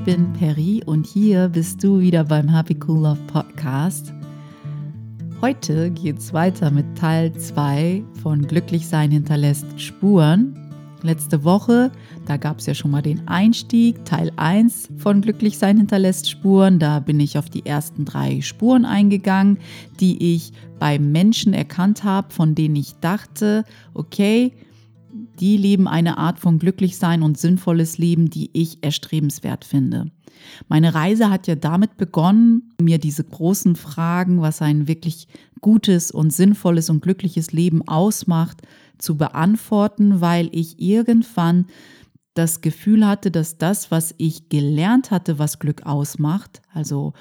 ich bin Peri und hier bist du wieder beim Happy Cool Love Podcast. Heute geht's weiter mit Teil 2 von Glücklichsein hinterlässt Spuren. Letzte Woche, da gab es ja schon mal den Einstieg, Teil 1 von Glücklichsein hinterlässt Spuren. Da bin ich auf die ersten drei Spuren eingegangen, die ich bei Menschen erkannt habe, von denen ich dachte, okay, die leben eine Art von Glücklichsein und sinnvolles Leben, die ich erstrebenswert finde. Meine Reise hat ja damit begonnen, mir diese großen Fragen, was ein wirklich gutes und sinnvolles und glückliches Leben ausmacht, zu beantworten, weil ich irgendwann das Gefühl hatte, dass das, was ich gelernt hatte, was Glück ausmacht, also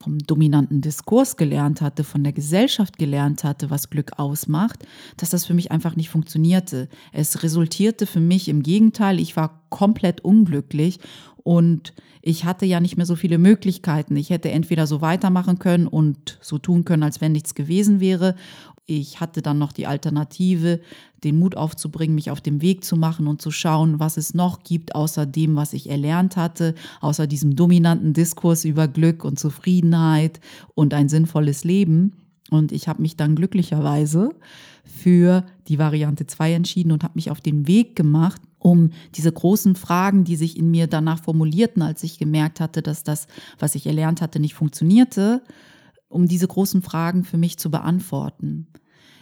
vom dominanten Diskurs gelernt hatte, von der Gesellschaft gelernt hatte, was Glück ausmacht, dass das für mich einfach nicht funktionierte. Es resultierte für mich im Gegenteil, ich war komplett unglücklich und ich hatte ja nicht mehr so viele Möglichkeiten. Ich hätte entweder so weitermachen können und so tun können, als wenn nichts gewesen wäre. Ich hatte dann noch die Alternative, den Mut aufzubringen, mich auf den Weg zu machen und zu schauen, was es noch gibt, außer dem, was ich erlernt hatte, außer diesem dominanten Diskurs über Glück und Zufriedenheit und ein sinnvolles Leben. Und ich habe mich dann glücklicherweise für die Variante 2 entschieden und habe mich auf den Weg gemacht, um diese großen Fragen, die sich in mir danach formulierten, als ich gemerkt hatte, dass das, was ich erlernt hatte, nicht funktionierte, um diese großen Fragen für mich zu beantworten.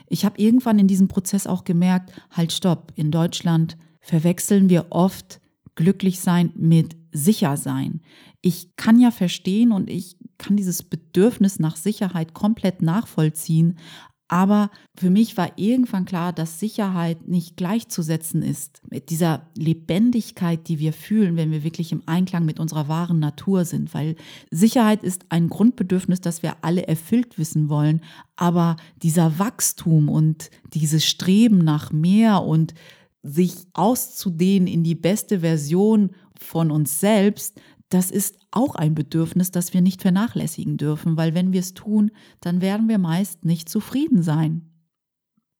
Ich habe irgendwann in diesem Prozess auch gemerkt, halt stopp, in Deutschland verwechseln wir oft glücklich sein mit sicher sein. Ich kann ja verstehen und ich kann dieses Bedürfnis nach Sicherheit komplett nachvollziehen, aber für mich war irgendwann klar, dass Sicherheit nicht gleichzusetzen ist mit dieser Lebendigkeit, die wir fühlen, wenn wir wirklich im Einklang mit unserer wahren Natur sind. Weil Sicherheit ist ein Grundbedürfnis, das wir alle erfüllt wissen wollen. Aber dieser Wachstum und dieses Streben nach mehr und sich auszudehnen in die beste Version von uns selbst, das ist auch ein Bedürfnis, das wir nicht vernachlässigen dürfen, weil wenn wir es tun, dann werden wir meist nicht zufrieden sein.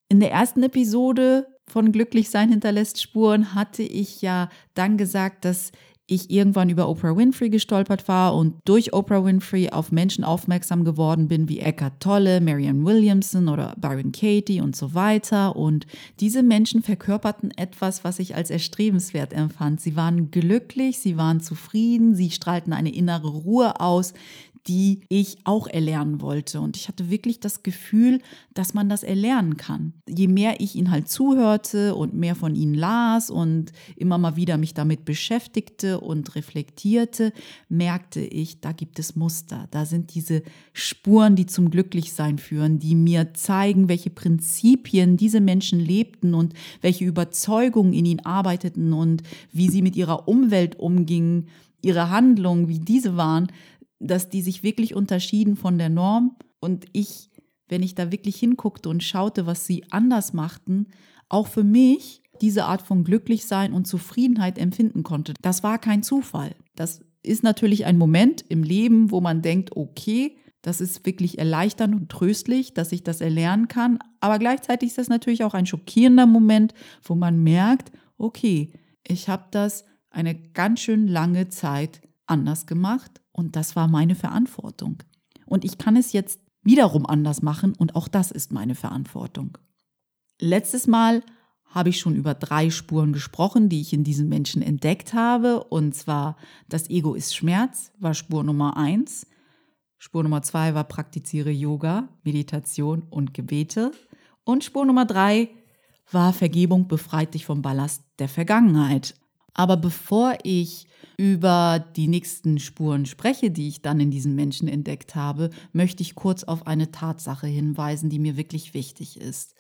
In der ersten Episode von Glücklichsein hinterlässt Spuren hatte ich ja dann gesagt, dass ich irgendwann über Oprah Winfrey gestolpert war und durch Oprah Winfrey auf Menschen aufmerksam geworden bin wie Eckhart Tolle, Marianne Williamson oder Byron Katie und so weiter. Und diese Menschen verkörperten etwas, was ich als erstrebenswert empfand. Sie waren glücklich, sie waren zufrieden, sie strahlten eine innere Ruhe aus, die ich auch erlernen wollte. Und ich hatte wirklich das Gefühl, dass man das erlernen kann. Je mehr ich ihnen halt zuhörte und mehr von ihnen las und immer mal wieder mich damit beschäftigte und reflektierte, merkte ich, da gibt es Muster. Da sind diese Spuren, die zum Glücklichsein führen, die mir zeigen, welche Prinzipien diese Menschen lebten und welche Überzeugungen in ihnen arbeiteten und wie sie mit ihrer Umwelt umgingen, ihre Handlungen, wie diese waren dass die sich wirklich unterschieden von der Norm und ich, wenn ich da wirklich hinguckte und schaute, was sie anders machten, auch für mich diese Art von Glücklichsein und Zufriedenheit empfinden konnte. Das war kein Zufall. Das ist natürlich ein Moment im Leben, wo man denkt, okay, das ist wirklich erleichternd und tröstlich, dass ich das erlernen kann. Aber gleichzeitig ist das natürlich auch ein schockierender Moment, wo man merkt, okay, ich habe das eine ganz schön lange Zeit anders gemacht und das war meine Verantwortung. Und ich kann es jetzt wiederum anders machen und auch das ist meine Verantwortung. Letztes Mal habe ich schon über drei Spuren gesprochen, die ich in diesen Menschen entdeckt habe. Und zwar das Ego ist Schmerz, war Spur Nummer eins. Spur Nummer zwei war praktiziere Yoga, Meditation und Gebete. Und Spur Nummer drei war Vergebung befreit dich vom Ballast der Vergangenheit. Aber bevor ich über die nächsten Spuren spreche, die ich dann in diesen Menschen entdeckt habe, möchte ich kurz auf eine Tatsache hinweisen, die mir wirklich wichtig ist.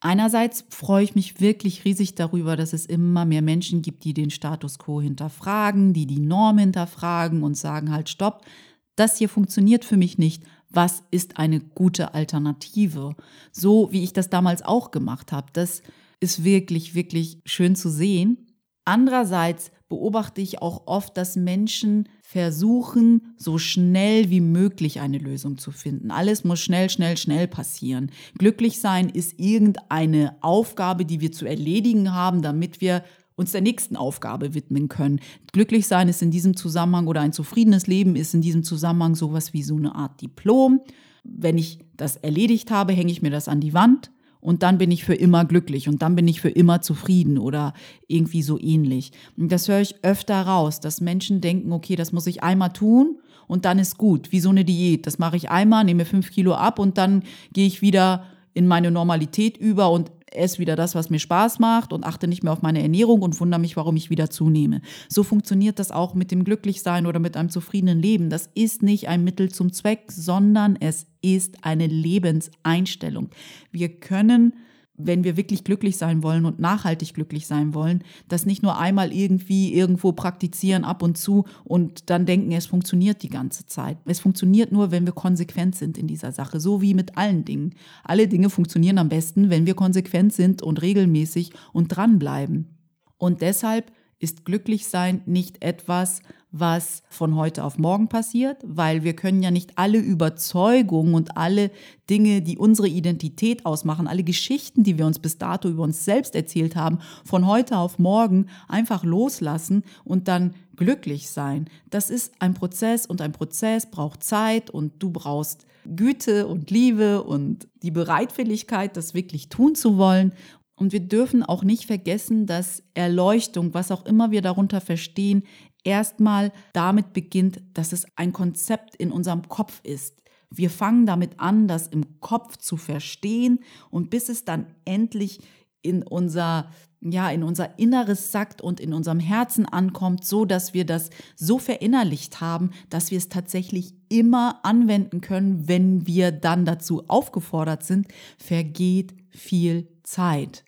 Einerseits freue ich mich wirklich riesig darüber, dass es immer mehr Menschen gibt, die den Status quo hinterfragen, die die Norm hinterfragen und sagen halt, stopp, das hier funktioniert für mich nicht. Was ist eine gute Alternative? So wie ich das damals auch gemacht habe. Das ist wirklich, wirklich schön zu sehen. Andererseits beobachte ich auch oft, dass Menschen versuchen, so schnell wie möglich eine Lösung zu finden. Alles muss schnell, schnell, schnell passieren. Glücklich sein ist irgendeine Aufgabe, die wir zu erledigen haben, damit wir uns der nächsten Aufgabe widmen können. Glücklich sein ist in diesem Zusammenhang oder ein zufriedenes Leben ist in diesem Zusammenhang sowas wie so eine Art Diplom. Wenn ich das erledigt habe, hänge ich mir das an die Wand und dann bin ich für immer glücklich und dann bin ich für immer zufrieden oder irgendwie so ähnlich. Und das höre ich öfter raus, dass Menschen denken, okay, das muss ich einmal tun und dann ist gut, wie so eine Diät. Das mache ich einmal, nehme fünf Kilo ab und dann gehe ich wieder in meine Normalität über und esse wieder das, was mir Spaß macht und achte nicht mehr auf meine Ernährung und wundere mich, warum ich wieder zunehme. So funktioniert das auch mit dem Glücklichsein oder mit einem zufriedenen Leben. Das ist nicht ein Mittel zum Zweck, sondern es ist eine Lebenseinstellung. Wir können wenn wir wirklich glücklich sein wollen und nachhaltig glücklich sein wollen, das nicht nur einmal irgendwie irgendwo praktizieren ab und zu und dann denken, es funktioniert die ganze Zeit. Es funktioniert nur, wenn wir konsequent sind in dieser Sache, so wie mit allen Dingen. Alle Dinge funktionieren am besten, wenn wir konsequent sind und regelmäßig und dranbleiben. Und deshalb ist Glücklichsein nicht etwas, was von heute auf morgen passiert, weil wir können ja nicht alle Überzeugungen und alle Dinge, die unsere Identität ausmachen, alle Geschichten, die wir uns bis dato über uns selbst erzählt haben, von heute auf morgen einfach loslassen und dann glücklich sein. Das ist ein Prozess und ein Prozess braucht Zeit und du brauchst Güte und Liebe und die Bereitwilligkeit, das wirklich tun zu wollen. Und wir dürfen auch nicht vergessen, dass Erleuchtung, was auch immer wir darunter verstehen, erstmal damit beginnt, dass es ein Konzept in unserem Kopf ist. Wir fangen damit an, das im Kopf zu verstehen und bis es dann endlich in unser ja, in unser Inneres sackt und in unserem Herzen ankommt, so dass wir das so verinnerlicht haben, dass wir es tatsächlich immer anwenden können, wenn wir dann dazu aufgefordert sind, vergeht viel Zeit.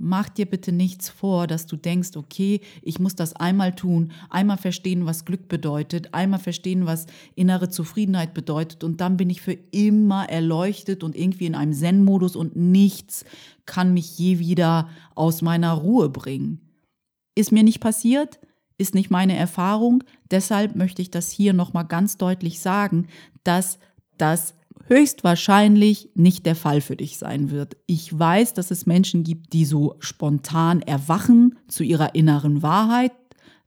Mach dir bitte nichts vor, dass du denkst, okay, ich muss das einmal tun, einmal verstehen, was Glück bedeutet, einmal verstehen, was innere Zufriedenheit bedeutet. Und dann bin ich für immer erleuchtet und irgendwie in einem Zen-Modus und nichts kann mich je wieder aus meiner Ruhe bringen. Ist mir nicht passiert, ist nicht meine Erfahrung, deshalb möchte ich das hier nochmal ganz deutlich sagen, dass das höchstwahrscheinlich nicht der Fall für dich sein wird. Ich weiß, dass es Menschen gibt, die so spontan erwachen zu ihrer inneren Wahrheit.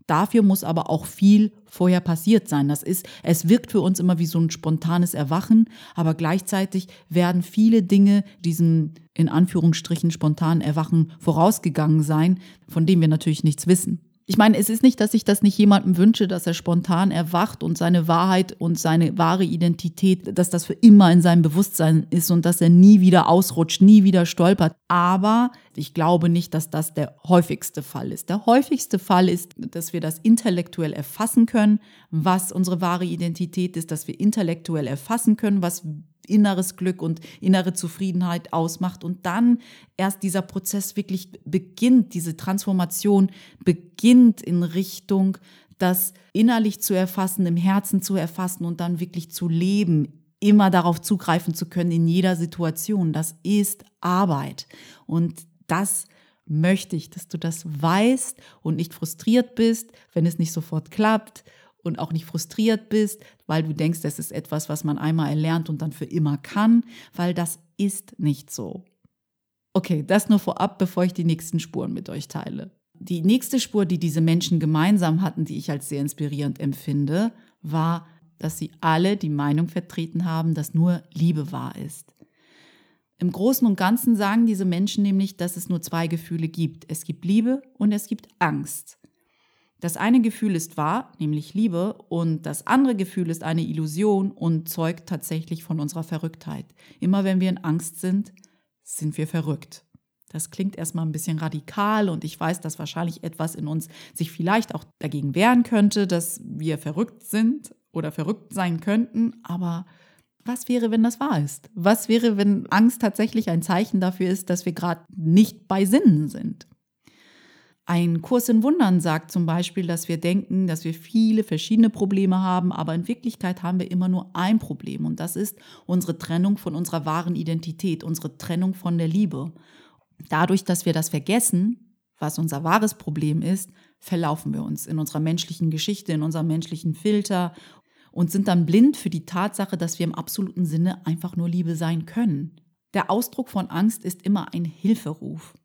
Dafür muss aber auch viel vorher passiert sein. Das ist, es wirkt für uns immer wie so ein spontanes Erwachen, aber gleichzeitig werden viele Dinge diesem in Anführungsstrichen spontanen Erwachen vorausgegangen sein, von dem wir natürlich nichts wissen. Ich meine, es ist nicht, dass ich das nicht jemandem wünsche, dass er spontan erwacht und seine Wahrheit und seine wahre Identität, dass das für immer in seinem Bewusstsein ist und dass er nie wieder ausrutscht, nie wieder stolpert. Aber ich glaube nicht, dass das der häufigste Fall ist. Der häufigste Fall ist, dass wir das intellektuell erfassen können, was unsere wahre Identität ist, dass wir intellektuell erfassen können, was inneres Glück und innere Zufriedenheit ausmacht und dann erst dieser Prozess wirklich beginnt, diese Transformation beginnt in Richtung, das innerlich zu erfassen, im Herzen zu erfassen und dann wirklich zu leben, immer darauf zugreifen zu können in jeder Situation. Das ist Arbeit und das möchte ich, dass du das weißt und nicht frustriert bist, wenn es nicht sofort klappt und auch nicht frustriert bist, weil du denkst, das ist etwas, was man einmal erlernt und dann für immer kann, weil das ist nicht so. Okay, das nur vorab, bevor ich die nächsten Spuren mit euch teile. Die nächste Spur, die diese Menschen gemeinsam hatten, die ich als sehr inspirierend empfinde, war, dass sie alle die Meinung vertreten haben, dass nur Liebe wahr ist. Im Großen und Ganzen sagen diese Menschen nämlich, dass es nur zwei Gefühle gibt. Es gibt Liebe und es gibt Angst. Das eine Gefühl ist wahr, nämlich Liebe, und das andere Gefühl ist eine Illusion und zeugt tatsächlich von unserer Verrücktheit. Immer wenn wir in Angst sind, sind wir verrückt. Das klingt erstmal ein bisschen radikal und ich weiß, dass wahrscheinlich etwas in uns sich vielleicht auch dagegen wehren könnte, dass wir verrückt sind oder verrückt sein könnten, aber was wäre, wenn das wahr ist? Was wäre, wenn Angst tatsächlich ein Zeichen dafür ist, dass wir gerade nicht bei Sinnen sind? Ein Kurs in Wundern sagt zum Beispiel, dass wir denken, dass wir viele verschiedene Probleme haben, aber in Wirklichkeit haben wir immer nur ein Problem und das ist unsere Trennung von unserer wahren Identität, unsere Trennung von der Liebe. Dadurch, dass wir das vergessen, was unser wahres Problem ist, verlaufen wir uns in unserer menschlichen Geschichte, in unserem menschlichen Filter und sind dann blind für die Tatsache, dass wir im absoluten Sinne einfach nur Liebe sein können. Der Ausdruck von Angst ist immer ein Hilferuf.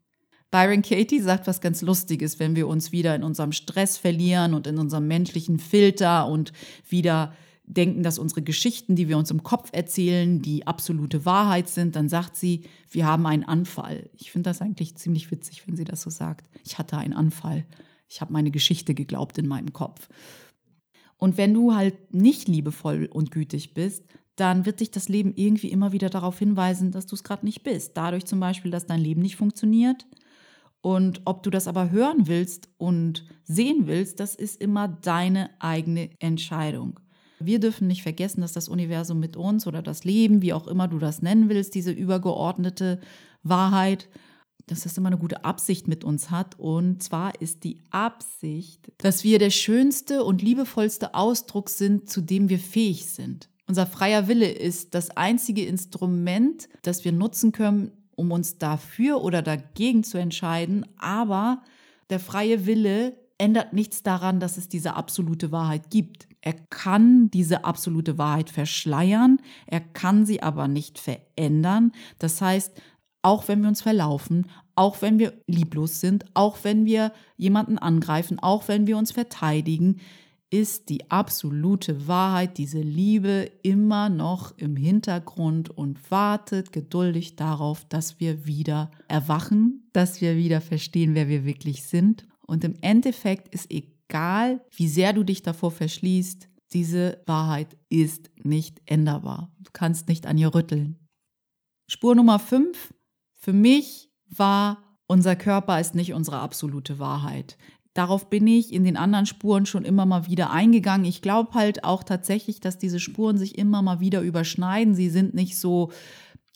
Byron Katie sagt was ganz Lustiges, wenn wir uns wieder in unserem Stress verlieren und in unserem menschlichen Filter und wieder denken, dass unsere Geschichten, die wir uns im Kopf erzählen, die absolute Wahrheit sind, dann sagt sie, wir haben einen Anfall. Ich finde das eigentlich ziemlich witzig, wenn sie das so sagt. Ich hatte einen Anfall. Ich habe meine Geschichte geglaubt in meinem Kopf. Und wenn du halt nicht liebevoll und gütig bist, dann wird dich das Leben irgendwie immer wieder darauf hinweisen, dass du es gerade nicht bist. Dadurch zum Beispiel, dass dein Leben nicht funktioniert. Und ob du das aber hören willst und sehen willst, das ist immer deine eigene Entscheidung. Wir dürfen nicht vergessen, dass das Universum mit uns oder das Leben, wie auch immer du das nennen willst, diese übergeordnete Wahrheit, dass das immer eine gute Absicht mit uns hat. Und zwar ist die Absicht, dass wir der schönste und liebevollste Ausdruck sind, zu dem wir fähig sind. Unser freier Wille ist das einzige Instrument, das wir nutzen können, um uns dafür oder dagegen zu entscheiden. Aber der freie Wille ändert nichts daran, dass es diese absolute Wahrheit gibt. Er kann diese absolute Wahrheit verschleiern, er kann sie aber nicht verändern. Das heißt, auch wenn wir uns verlaufen, auch wenn wir lieblos sind, auch wenn wir jemanden angreifen, auch wenn wir uns verteidigen, ist die absolute Wahrheit, diese Liebe immer noch im Hintergrund und wartet geduldig darauf, dass wir wieder erwachen, dass wir wieder verstehen, wer wir wirklich sind. Und im Endeffekt ist egal, wie sehr du dich davor verschließt, diese Wahrheit ist nicht änderbar. Du kannst nicht an ihr rütteln. Spur Nummer 5 für mich war, unser Körper ist nicht unsere absolute Wahrheit. Darauf bin ich in den anderen Spuren schon immer mal wieder eingegangen. Ich glaube halt auch tatsächlich, dass diese Spuren sich immer mal wieder überschneiden. Sie sind nicht so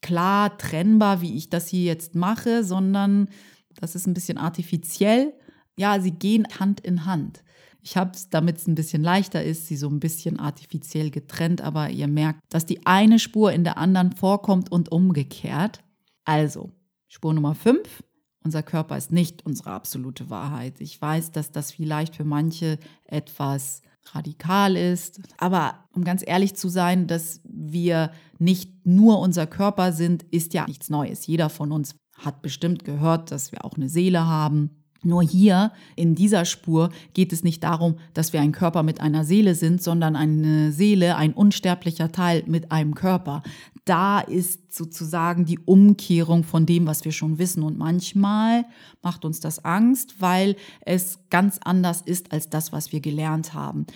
klar trennbar, wie ich das hier jetzt mache, sondern das ist ein bisschen artifiziell. Ja, sie gehen Hand in Hand. Ich habe es, damit es ein bisschen leichter ist, sie so ein bisschen artifiziell getrennt, aber ihr merkt, dass die eine Spur in der anderen vorkommt und umgekehrt. Also, Spur Nummer 5. Unser Körper ist nicht unsere absolute Wahrheit. Ich weiß, dass das vielleicht für manche etwas radikal ist. Aber um ganz ehrlich zu sein, dass wir nicht nur unser Körper sind, ist ja nichts Neues. Jeder von uns hat bestimmt gehört, dass wir auch eine Seele haben. Nur hier in dieser Spur geht es nicht darum, dass wir ein Körper mit einer Seele sind, sondern eine Seele, ein unsterblicher Teil mit einem Körper. Da ist sozusagen die Umkehrung von dem, was wir schon wissen. Und manchmal macht uns das Angst, weil es ganz anders ist als das, was wir gelernt haben.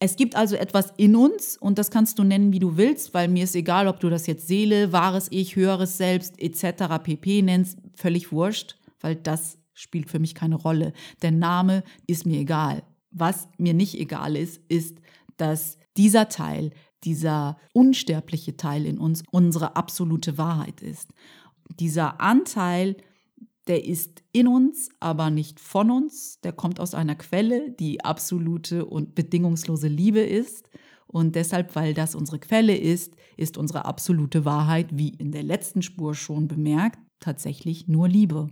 Es gibt also etwas in uns und das kannst du nennen, wie du willst, weil mir ist egal, ob du das jetzt Seele, wahres Ich, höheres Selbst etc. pp nennst, völlig wurscht, weil das spielt für mich keine Rolle. Der Name ist mir egal. Was mir nicht egal ist, ist, dass dieser Teil, dieser unsterbliche Teil in uns unsere absolute Wahrheit ist. Dieser Anteil, der ist in uns, aber nicht von uns. Der kommt aus einer Quelle, die absolute und bedingungslose Liebe ist. Und deshalb, weil das unsere Quelle ist, ist unsere absolute Wahrheit, wie in der letzten Spur schon bemerkt, tatsächlich nur Liebe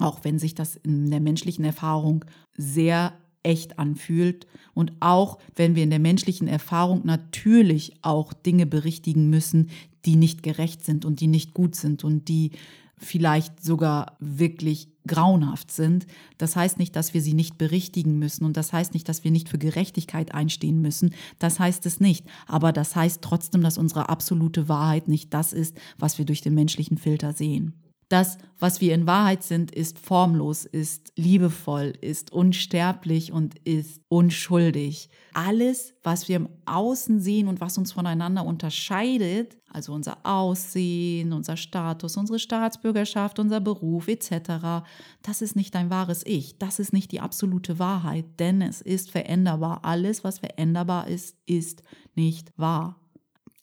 auch wenn sich das in der menschlichen Erfahrung sehr echt anfühlt und auch wenn wir in der menschlichen Erfahrung natürlich auch Dinge berichtigen müssen, die nicht gerecht sind und die nicht gut sind und die vielleicht sogar wirklich grauenhaft sind. Das heißt nicht, dass wir sie nicht berichtigen müssen und das heißt nicht, dass wir nicht für Gerechtigkeit einstehen müssen. Das heißt es nicht. Aber das heißt trotzdem, dass unsere absolute Wahrheit nicht das ist, was wir durch den menschlichen Filter sehen. Das, was wir in Wahrheit sind, ist formlos, ist liebevoll, ist unsterblich und ist unschuldig. Alles, was wir im Außen sehen und was uns voneinander unterscheidet, also unser Aussehen, unser Status, unsere Staatsbürgerschaft, unser Beruf etc., das ist nicht dein wahres Ich, das ist nicht die absolute Wahrheit, denn es ist veränderbar. Alles, was veränderbar ist, ist nicht wahr.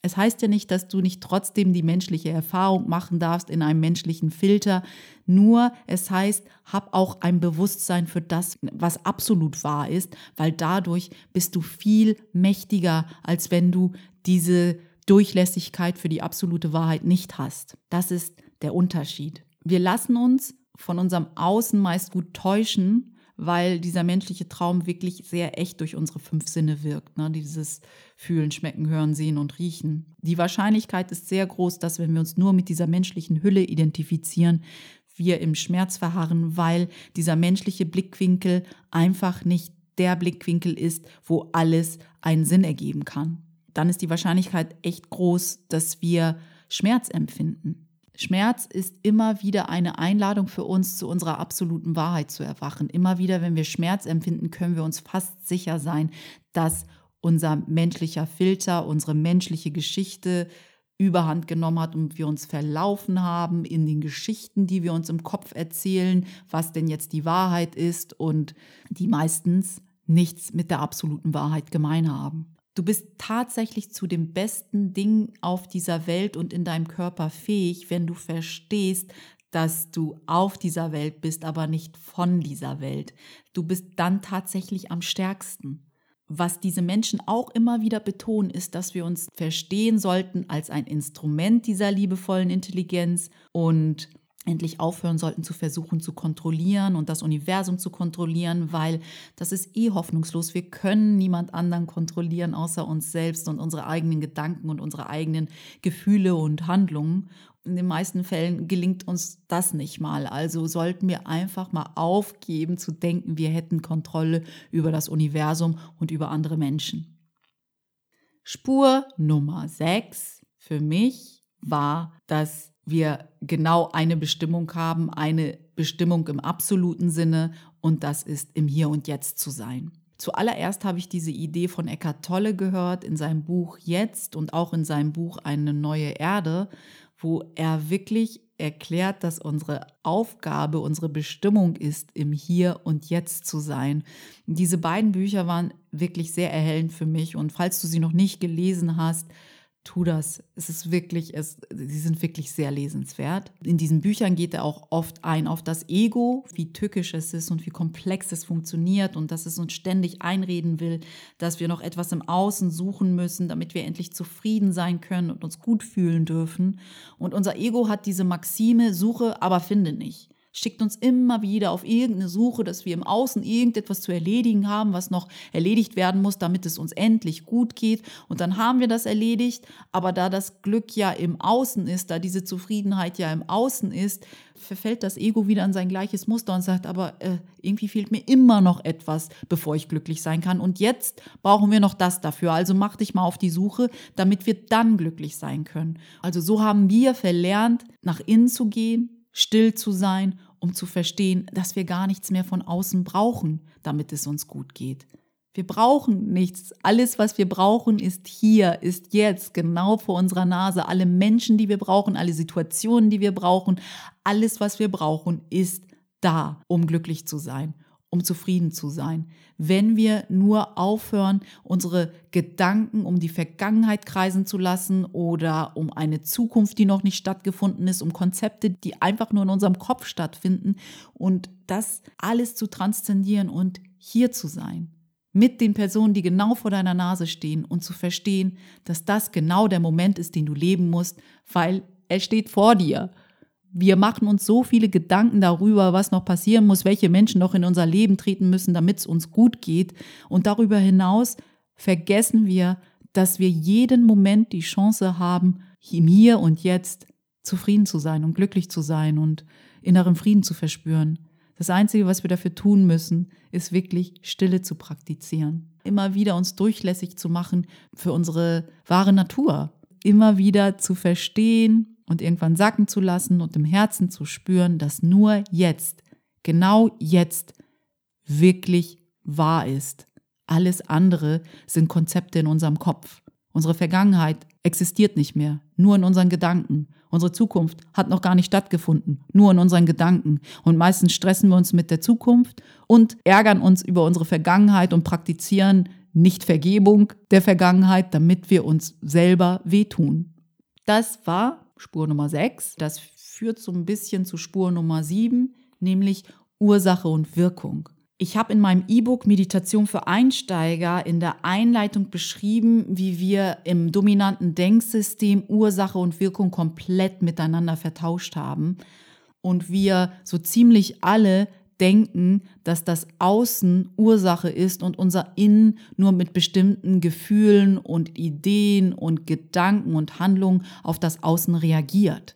Es heißt ja nicht, dass du nicht trotzdem die menschliche Erfahrung machen darfst in einem menschlichen Filter. Nur es heißt, hab auch ein Bewusstsein für das, was absolut wahr ist, weil dadurch bist du viel mächtiger, als wenn du diese Durchlässigkeit für die absolute Wahrheit nicht hast. Das ist der Unterschied. Wir lassen uns von unserem Außen meist gut täuschen weil dieser menschliche Traum wirklich sehr echt durch unsere fünf Sinne wirkt. Ne? Dieses Fühlen, Schmecken, Hören, Sehen und Riechen. Die Wahrscheinlichkeit ist sehr groß, dass wenn wir uns nur mit dieser menschlichen Hülle identifizieren, wir im Schmerz verharren, weil dieser menschliche Blickwinkel einfach nicht der Blickwinkel ist, wo alles einen Sinn ergeben kann. Dann ist die Wahrscheinlichkeit echt groß, dass wir Schmerz empfinden. Schmerz ist immer wieder eine Einladung für uns, zu unserer absoluten Wahrheit zu erwachen. Immer wieder, wenn wir Schmerz empfinden, können wir uns fast sicher sein, dass unser menschlicher Filter, unsere menschliche Geschichte überhand genommen hat und wir uns verlaufen haben in den Geschichten, die wir uns im Kopf erzählen, was denn jetzt die Wahrheit ist und die meistens nichts mit der absoluten Wahrheit gemein haben. Du bist tatsächlich zu dem besten Ding auf dieser Welt und in deinem Körper fähig, wenn du verstehst, dass du auf dieser Welt bist, aber nicht von dieser Welt. Du bist dann tatsächlich am stärksten. Was diese Menschen auch immer wieder betonen, ist, dass wir uns verstehen sollten als ein Instrument dieser liebevollen Intelligenz und endlich aufhören sollten zu versuchen zu kontrollieren und das Universum zu kontrollieren, weil das ist eh hoffnungslos. Wir können niemand anderen kontrollieren außer uns selbst und unsere eigenen Gedanken und unsere eigenen Gefühle und Handlungen. In den meisten Fällen gelingt uns das nicht mal. Also sollten wir einfach mal aufgeben zu denken, wir hätten Kontrolle über das Universum und über andere Menschen. Spur Nummer 6 für mich war, dass wir genau eine Bestimmung haben, eine Bestimmung im absoluten Sinne und das ist im Hier und Jetzt zu sein. Zuallererst habe ich diese Idee von Eckhart Tolle gehört in seinem Buch Jetzt und auch in seinem Buch Eine neue Erde, wo er wirklich erklärt, dass unsere Aufgabe, unsere Bestimmung ist, im Hier und Jetzt zu sein. Diese beiden Bücher waren wirklich sehr erhellend für mich und falls du sie noch nicht gelesen hast, tu das. Es ist wirklich, es, sie sind wirklich sehr lesenswert. In diesen Büchern geht er auch oft ein auf das Ego, wie tückisch es ist und wie komplex es funktioniert und dass es uns ständig einreden will, dass wir noch etwas im Außen suchen müssen, damit wir endlich zufrieden sein können und uns gut fühlen dürfen. Und unser Ego hat diese Maxime, suche, aber finde nicht schickt uns immer wieder auf irgendeine Suche, dass wir im Außen irgendetwas zu erledigen haben, was noch erledigt werden muss, damit es uns endlich gut geht. Und dann haben wir das erledigt. Aber da das Glück ja im Außen ist, da diese Zufriedenheit ja im Außen ist, verfällt das Ego wieder an sein gleiches Muster und sagt, aber äh, irgendwie fehlt mir immer noch etwas, bevor ich glücklich sein kann. Und jetzt brauchen wir noch das dafür. Also mach dich mal auf die Suche, damit wir dann glücklich sein können. Also so haben wir verlernt, nach innen zu gehen, still zu sein um zu verstehen, dass wir gar nichts mehr von außen brauchen, damit es uns gut geht. Wir brauchen nichts. Alles, was wir brauchen, ist hier, ist jetzt, genau vor unserer Nase. Alle Menschen, die wir brauchen, alle Situationen, die wir brauchen, alles, was wir brauchen, ist da, um glücklich zu sein um zufrieden zu sein. Wenn wir nur aufhören, unsere Gedanken um die Vergangenheit kreisen zu lassen oder um eine Zukunft, die noch nicht stattgefunden ist, um Konzepte, die einfach nur in unserem Kopf stattfinden und das alles zu transzendieren und hier zu sein. Mit den Personen, die genau vor deiner Nase stehen und zu verstehen, dass das genau der Moment ist, den du leben musst, weil er steht vor dir wir machen uns so viele Gedanken darüber, was noch passieren muss, welche Menschen noch in unser Leben treten müssen, damit es uns gut geht. Und darüber hinaus vergessen wir, dass wir jeden Moment die Chance haben, im Hier und Jetzt zufrieden zu sein und glücklich zu sein und inneren Frieden zu verspüren. Das Einzige, was wir dafür tun müssen, ist wirklich Stille zu praktizieren. Immer wieder uns durchlässig zu machen für unsere wahre Natur. Immer wieder zu verstehen, und irgendwann sacken zu lassen und im Herzen zu spüren, dass nur jetzt, genau jetzt, wirklich wahr ist. Alles andere sind Konzepte in unserem Kopf. Unsere Vergangenheit existiert nicht mehr, nur in unseren Gedanken. Unsere Zukunft hat noch gar nicht stattgefunden, nur in unseren Gedanken. Und meistens stressen wir uns mit der Zukunft und ärgern uns über unsere Vergangenheit und praktizieren nicht Vergebung der Vergangenheit, damit wir uns selber wehtun. Das war Spur Nummer 6. Das führt so ein bisschen zu Spur Nummer 7, nämlich Ursache und Wirkung. Ich habe in meinem E-Book Meditation für Einsteiger in der Einleitung beschrieben, wie wir im dominanten Denksystem Ursache und Wirkung komplett miteinander vertauscht haben und wir so ziemlich alle denken, dass das Außen Ursache ist und unser Innen nur mit bestimmten Gefühlen und Ideen und Gedanken und Handlungen auf das Außen reagiert.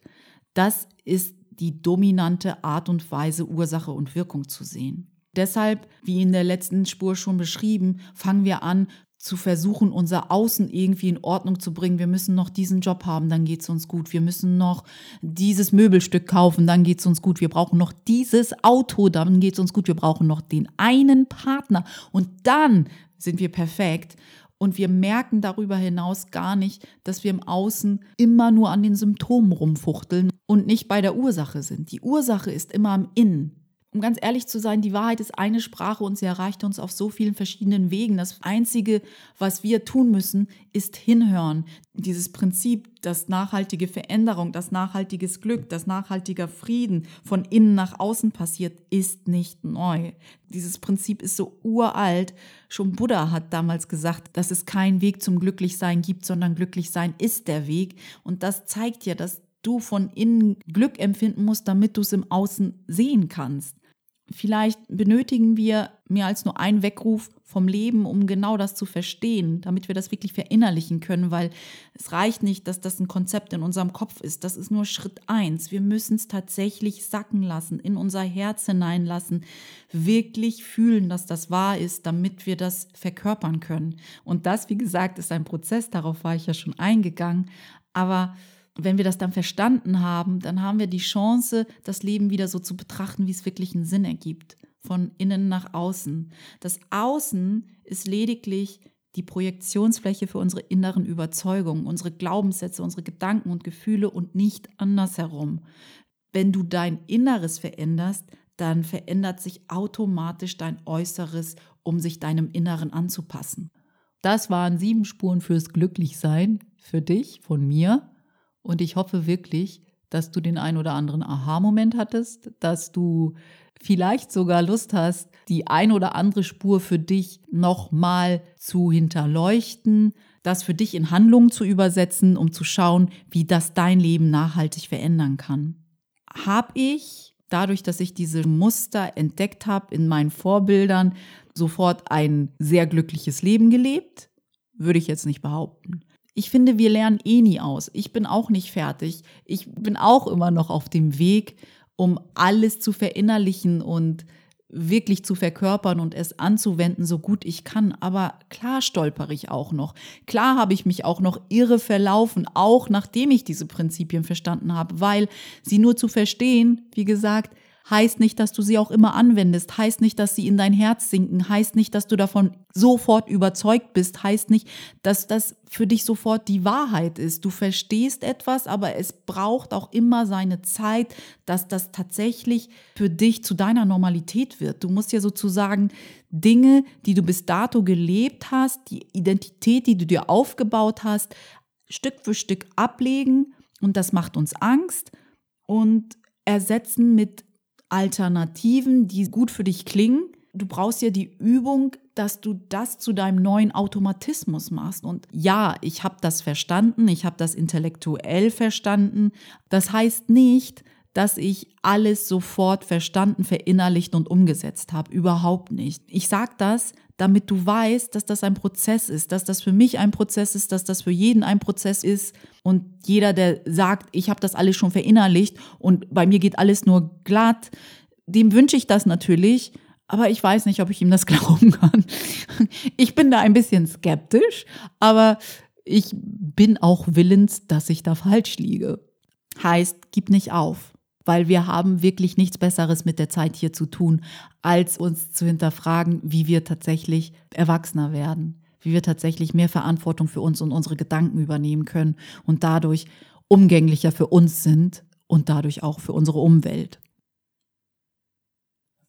Das ist die dominante Art und Weise, Ursache und Wirkung zu sehen. Deshalb, wie in der letzten Spur schon beschrieben, fangen wir an, zu versuchen, unser Außen irgendwie in Ordnung zu bringen. Wir müssen noch diesen Job haben, dann geht es uns gut. Wir müssen noch dieses Möbelstück kaufen, dann geht es uns gut. Wir brauchen noch dieses Auto, dann geht es uns gut. Wir brauchen noch den einen Partner und dann sind wir perfekt. Und wir merken darüber hinaus gar nicht, dass wir im Außen immer nur an den Symptomen rumfuchteln und nicht bei der Ursache sind. Die Ursache ist immer am Innen um ganz ehrlich zu sein, die Wahrheit ist eine Sprache und sie erreicht uns auf so vielen verschiedenen Wegen. Das Einzige, was wir tun müssen, ist hinhören. Dieses Prinzip, dass nachhaltige Veränderung, das nachhaltiges Glück, das nachhaltiger Frieden von innen nach außen passiert, ist nicht neu. Dieses Prinzip ist so uralt. Schon Buddha hat damals gesagt, dass es keinen Weg zum Glücklichsein gibt, sondern Glücklichsein ist der Weg. Und das zeigt ja, dass du von innen Glück empfinden musst, damit du es im Außen sehen kannst. Vielleicht benötigen wir mehr als nur einen Weckruf vom Leben, um genau das zu verstehen, damit wir das wirklich verinnerlichen können, weil es reicht nicht, dass das ein Konzept in unserem Kopf ist. Das ist nur Schritt eins. Wir müssen es tatsächlich sacken lassen, in unser Herz hineinlassen, wirklich fühlen, dass das wahr ist, damit wir das verkörpern können. Und das, wie gesagt, ist ein Prozess, darauf war ich ja schon eingegangen. Aber wenn wir das dann verstanden haben, dann haben wir die Chance, das Leben wieder so zu betrachten, wie es wirklich einen Sinn ergibt. Von innen nach außen. Das Außen ist lediglich die Projektionsfläche für unsere inneren Überzeugungen, unsere Glaubenssätze, unsere Gedanken und Gefühle und nicht andersherum. Wenn du dein Inneres veränderst, dann verändert sich automatisch dein Äußeres, um sich deinem Inneren anzupassen. Das waren sieben Spuren fürs Glücklichsein für dich, von mir. Und ich hoffe wirklich, dass du den ein oder anderen Aha-Moment hattest, dass du vielleicht sogar Lust hast, die ein oder andere Spur für dich nochmal zu hinterleuchten, das für dich in Handlungen zu übersetzen, um zu schauen, wie das dein Leben nachhaltig verändern kann. Hab ich, dadurch, dass ich diese Muster entdeckt habe in meinen Vorbildern, sofort ein sehr glückliches Leben gelebt? Würde ich jetzt nicht behaupten. Ich finde, wir lernen eh nie aus. Ich bin auch nicht fertig. Ich bin auch immer noch auf dem Weg, um alles zu verinnerlichen und wirklich zu verkörpern und es anzuwenden, so gut ich kann. Aber klar stolper ich auch noch. Klar habe ich mich auch noch irre verlaufen, auch nachdem ich diese Prinzipien verstanden habe, weil sie nur zu verstehen, wie gesagt, heißt nicht, dass du sie auch immer anwendest, heißt nicht, dass sie in dein Herz sinken, heißt nicht, dass du davon sofort überzeugt bist, heißt nicht, dass das für dich sofort die Wahrheit ist. Du verstehst etwas, aber es braucht auch immer seine Zeit, dass das tatsächlich für dich zu deiner Normalität wird. Du musst ja sozusagen Dinge, die du bis dato gelebt hast, die Identität, die du dir aufgebaut hast, Stück für Stück ablegen und das macht uns Angst und ersetzen mit Alternativen, die gut für dich klingen. Du brauchst ja die Übung, dass du das zu deinem neuen Automatismus machst. Und ja, ich habe das verstanden, ich habe das intellektuell verstanden. Das heißt nicht, dass ich alles sofort verstanden, verinnerlicht und umgesetzt habe. Überhaupt nicht. Ich sage das, damit du weißt, dass das ein Prozess ist, dass das für mich ein Prozess ist, dass das für jeden ein Prozess ist. Und jeder, der sagt, ich habe das alles schon verinnerlicht und bei mir geht alles nur glatt, dem wünsche ich das natürlich, aber ich weiß nicht, ob ich ihm das glauben kann. Ich bin da ein bisschen skeptisch, aber ich bin auch willens, dass ich da falsch liege. Heißt, gib nicht auf weil wir haben wirklich nichts Besseres mit der Zeit hier zu tun, als uns zu hinterfragen, wie wir tatsächlich erwachsener werden, wie wir tatsächlich mehr Verantwortung für uns und unsere Gedanken übernehmen können und dadurch umgänglicher für uns sind und dadurch auch für unsere Umwelt.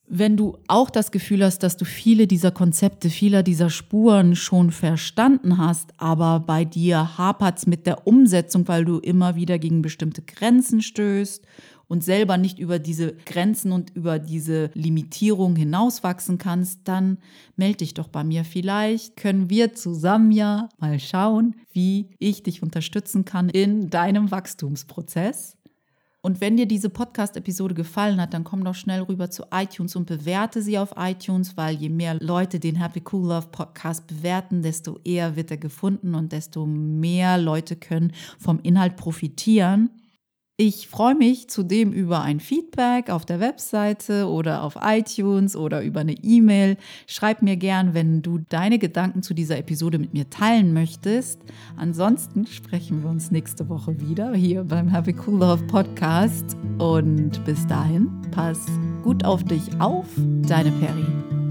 Wenn du auch das Gefühl hast, dass du viele dieser Konzepte, vieler dieser Spuren schon verstanden hast, aber bei dir hapert es mit der Umsetzung, weil du immer wieder gegen bestimmte Grenzen stößt und selber nicht über diese Grenzen und über diese Limitierung hinauswachsen kannst, dann melde dich doch bei mir. Vielleicht können wir zusammen ja mal schauen, wie ich dich unterstützen kann in deinem Wachstumsprozess. Und wenn dir diese Podcast-Episode gefallen hat, dann komm doch schnell rüber zu iTunes und bewerte sie auf iTunes, weil je mehr Leute den Happy Cool Love Podcast bewerten, desto eher wird er gefunden und desto mehr Leute können vom Inhalt profitieren. Ich freue mich zudem über ein Feedback auf der Webseite oder auf iTunes oder über eine E-Mail. Schreib mir gern, wenn du deine Gedanken zu dieser Episode mit mir teilen möchtest. Ansonsten sprechen wir uns nächste Woche wieder hier beim Happy Cool Love Podcast. Und bis dahin, pass gut auf dich auf, deine Peri.